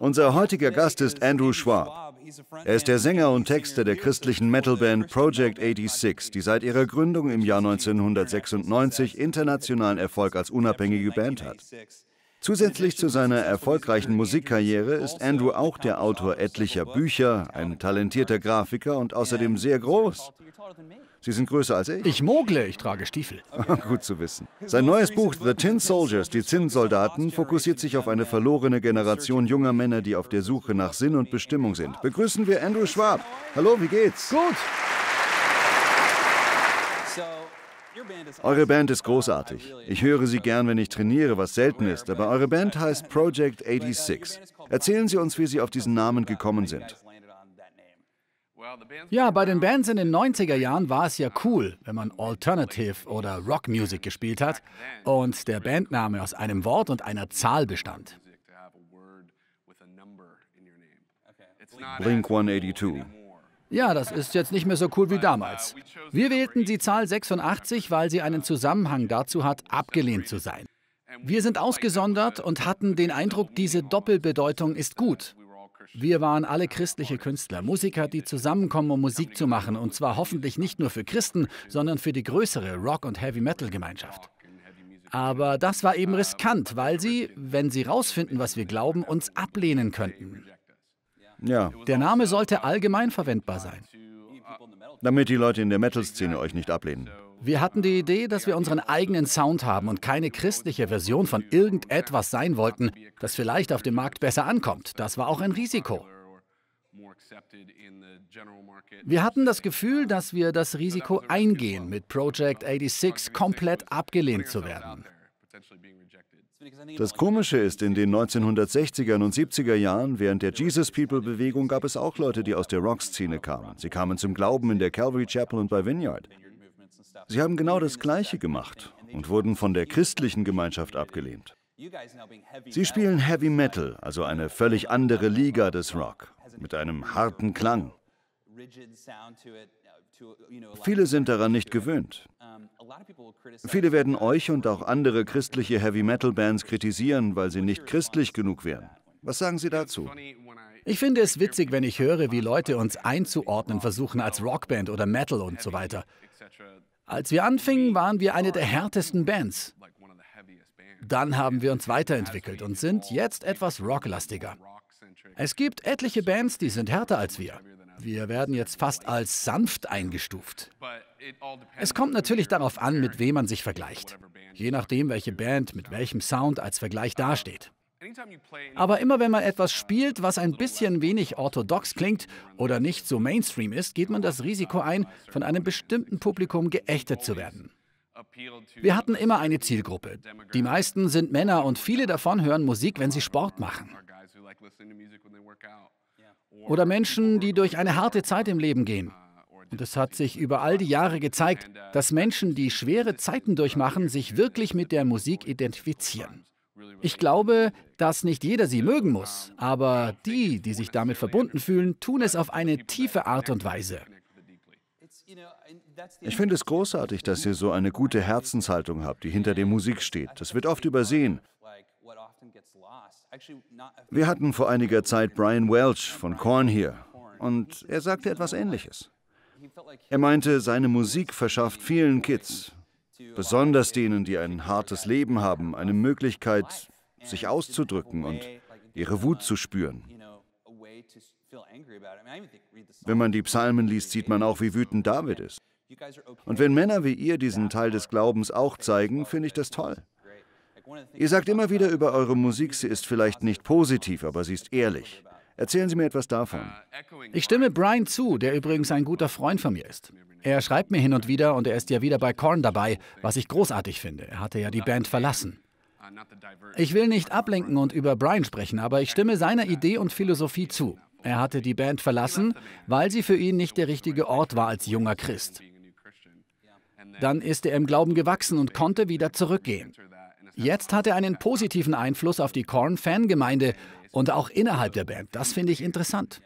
Unser heutiger Gast ist Andrew Schwab. Er ist der Sänger und Texter der christlichen Metalband Project 86, die seit ihrer Gründung im Jahr 1996 internationalen Erfolg als unabhängige Band hat. Zusätzlich zu seiner erfolgreichen Musikkarriere ist Andrew auch der Autor etlicher Bücher, ein talentierter Grafiker und außerdem sehr groß. Sie sind größer als ich. Ich mogle, ich trage Stiefel. Gut zu wissen. Sein neues Buch The Tin Soldiers, die Zinnsoldaten, fokussiert sich auf eine verlorene Generation junger Männer, die auf der Suche nach Sinn und Bestimmung sind. Begrüßen wir Andrew Schwab. Hallo, wie geht's? Gut. Eure Band ist großartig. Ich höre sie gern, wenn ich trainiere, was selten ist, aber eure Band heißt Project 86. Erzählen Sie uns, wie Sie auf diesen Namen gekommen sind. Ja, bei den Bands in den 90er Jahren war es ja cool, wenn man Alternative oder Rockmusik gespielt hat und der Bandname aus einem Wort und einer Zahl bestand. Blink 182. Ja, das ist jetzt nicht mehr so cool wie damals. Wir wählten die Zahl 86, weil sie einen Zusammenhang dazu hat, abgelehnt zu sein. Wir sind ausgesondert und hatten den Eindruck, diese Doppelbedeutung ist gut. Wir waren alle christliche Künstler, Musiker, die zusammenkommen, um Musik zu machen, und zwar hoffentlich nicht nur für Christen, sondern für die größere Rock- und Heavy-Metal-Gemeinschaft. Aber das war eben riskant, weil sie, wenn sie rausfinden, was wir glauben, uns ablehnen könnten. Ja. Der Name sollte allgemein verwendbar sein. Damit die Leute in der Metal-Szene euch nicht ablehnen. Wir hatten die Idee, dass wir unseren eigenen Sound haben und keine christliche Version von irgendetwas sein wollten, das vielleicht auf dem Markt besser ankommt. Das war auch ein Risiko. Wir hatten das Gefühl, dass wir das Risiko eingehen, mit Project 86 komplett abgelehnt zu werden. Das Komische ist, in den 1960er und 70er Jahren, während der Jesus People-Bewegung, gab es auch Leute, die aus der Rock-Szene kamen. Sie kamen zum Glauben in der Calvary Chapel und bei Vineyard. Sie haben genau das Gleiche gemacht und wurden von der christlichen Gemeinschaft abgelehnt. Sie spielen Heavy Metal, also eine völlig andere Liga des Rock, mit einem harten Klang. Viele sind daran nicht gewöhnt. Viele werden euch und auch andere christliche Heavy-Metal-Bands kritisieren, weil sie nicht christlich genug wären. Was sagen Sie dazu? Ich finde es witzig, wenn ich höre, wie Leute uns einzuordnen versuchen als Rockband oder Metal und so weiter. Als wir anfingen, waren wir eine der härtesten Bands. Dann haben wir uns weiterentwickelt und sind jetzt etwas rocklastiger. Es gibt etliche Bands, die sind härter als wir. Wir werden jetzt fast als sanft eingestuft. Es kommt natürlich darauf an, mit wem man sich vergleicht. Je nachdem, welche Band mit welchem Sound als Vergleich dasteht. Aber immer wenn man etwas spielt, was ein bisschen wenig orthodox klingt oder nicht so Mainstream ist, geht man das Risiko ein, von einem bestimmten Publikum geächtet zu werden. Wir hatten immer eine Zielgruppe. Die meisten sind Männer und viele davon hören Musik, wenn sie Sport machen. Oder Menschen, die durch eine harte Zeit im Leben gehen. Und es hat sich über all die Jahre gezeigt, dass Menschen, die schwere Zeiten durchmachen, sich wirklich mit der Musik identifizieren. Ich glaube, dass nicht jeder sie mögen muss, aber die, die sich damit verbunden fühlen, tun es auf eine tiefe Art und Weise. Ich finde es großartig, dass ihr so eine gute Herzenshaltung habt, die hinter der Musik steht. Das wird oft übersehen. Wir hatten vor einiger Zeit Brian Welch von Korn hier und er sagte etwas Ähnliches. Er meinte, seine Musik verschafft vielen Kids, besonders denen, die ein hartes Leben haben, eine Möglichkeit, sich auszudrücken und ihre Wut zu spüren. Wenn man die Psalmen liest, sieht man auch, wie wütend David ist. Und wenn Männer wie ihr diesen Teil des Glaubens auch zeigen, finde ich das toll. Ihr sagt immer wieder über eure Musik, sie ist vielleicht nicht positiv, aber sie ist ehrlich. Erzählen Sie mir etwas davon. Ich stimme Brian zu, der übrigens ein guter Freund von mir ist. Er schreibt mir hin und wieder und er ist ja wieder bei Korn dabei, was ich großartig finde. Er hatte ja die Band verlassen. Ich will nicht ablenken und über Brian sprechen, aber ich stimme seiner Idee und Philosophie zu. Er hatte die Band verlassen, weil sie für ihn nicht der richtige Ort war als junger Christ. Dann ist er im Glauben gewachsen und konnte wieder zurückgehen. Jetzt hat er einen positiven Einfluss auf die Korn-Fangemeinde und auch innerhalb der Band. Das finde ich interessant.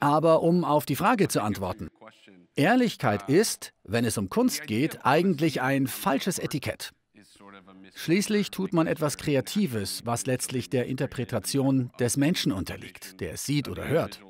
Aber um auf die Frage zu antworten. Ehrlichkeit ist, wenn es um Kunst geht, eigentlich ein falsches Etikett. Schließlich tut man etwas Kreatives, was letztlich der Interpretation des Menschen unterliegt, der es sieht oder hört.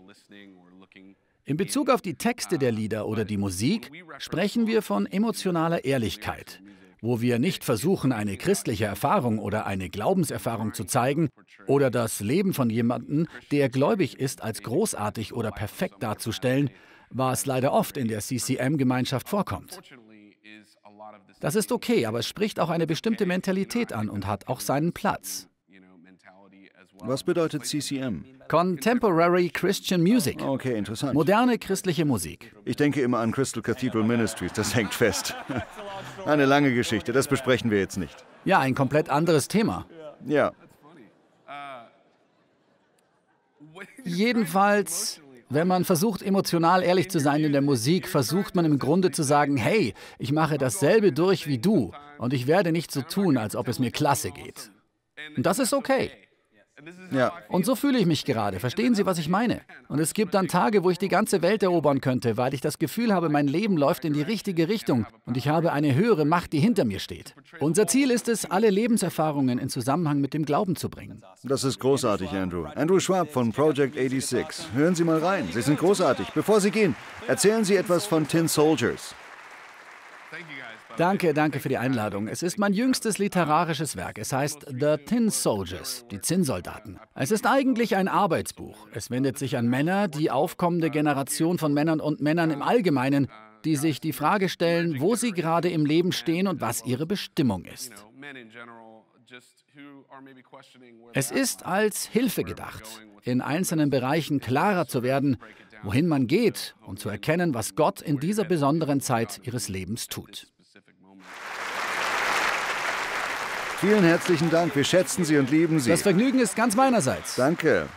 In Bezug auf die Texte der Lieder oder die Musik sprechen wir von emotionaler Ehrlichkeit, wo wir nicht versuchen, eine christliche Erfahrung oder eine Glaubenserfahrung zu zeigen oder das Leben von jemandem, der gläubig ist, als großartig oder perfekt darzustellen, was leider oft in der CCM-Gemeinschaft vorkommt. Das ist okay, aber es spricht auch eine bestimmte Mentalität an und hat auch seinen Platz. Was bedeutet CCM? Contemporary Christian Music. Okay, interessant. Moderne christliche Musik. Ich denke immer an Crystal Cathedral Ministries, das hängt fest. Eine lange Geschichte, das besprechen wir jetzt nicht. Ja, ein komplett anderes Thema. Ja. Jedenfalls, wenn man versucht, emotional ehrlich zu sein in der Musik, versucht man im Grunde zu sagen, hey, ich mache dasselbe durch wie du und ich werde nicht so tun, als ob es mir klasse geht. Und das ist okay. Ja. Und so fühle ich mich gerade. Verstehen Sie, was ich meine? Und es gibt dann Tage, wo ich die ganze Welt erobern könnte, weil ich das Gefühl habe, mein Leben läuft in die richtige Richtung und ich habe eine höhere Macht, die hinter mir steht. Unser Ziel ist es, alle Lebenserfahrungen in Zusammenhang mit dem Glauben zu bringen. Das ist großartig, Andrew. Andrew Schwab von Project 86. Hören Sie mal rein. Sie sind großartig. Bevor Sie gehen, erzählen Sie etwas von Tin Soldiers. Danke, danke für die Einladung. Es ist mein jüngstes literarisches Werk. Es heißt The Tin Soldiers, die Zinnsoldaten. Es ist eigentlich ein Arbeitsbuch. Es wendet sich an Männer, die aufkommende Generation von Männern und Männern im Allgemeinen, die sich die Frage stellen, wo sie gerade im Leben stehen und was ihre Bestimmung ist. Es ist als Hilfe gedacht, in einzelnen Bereichen klarer zu werden, wohin man geht und zu erkennen, was Gott in dieser besonderen Zeit ihres Lebens tut. Vielen herzlichen Dank. Wir schätzen Sie und lieben Sie. Das Vergnügen ist ganz meinerseits. Danke.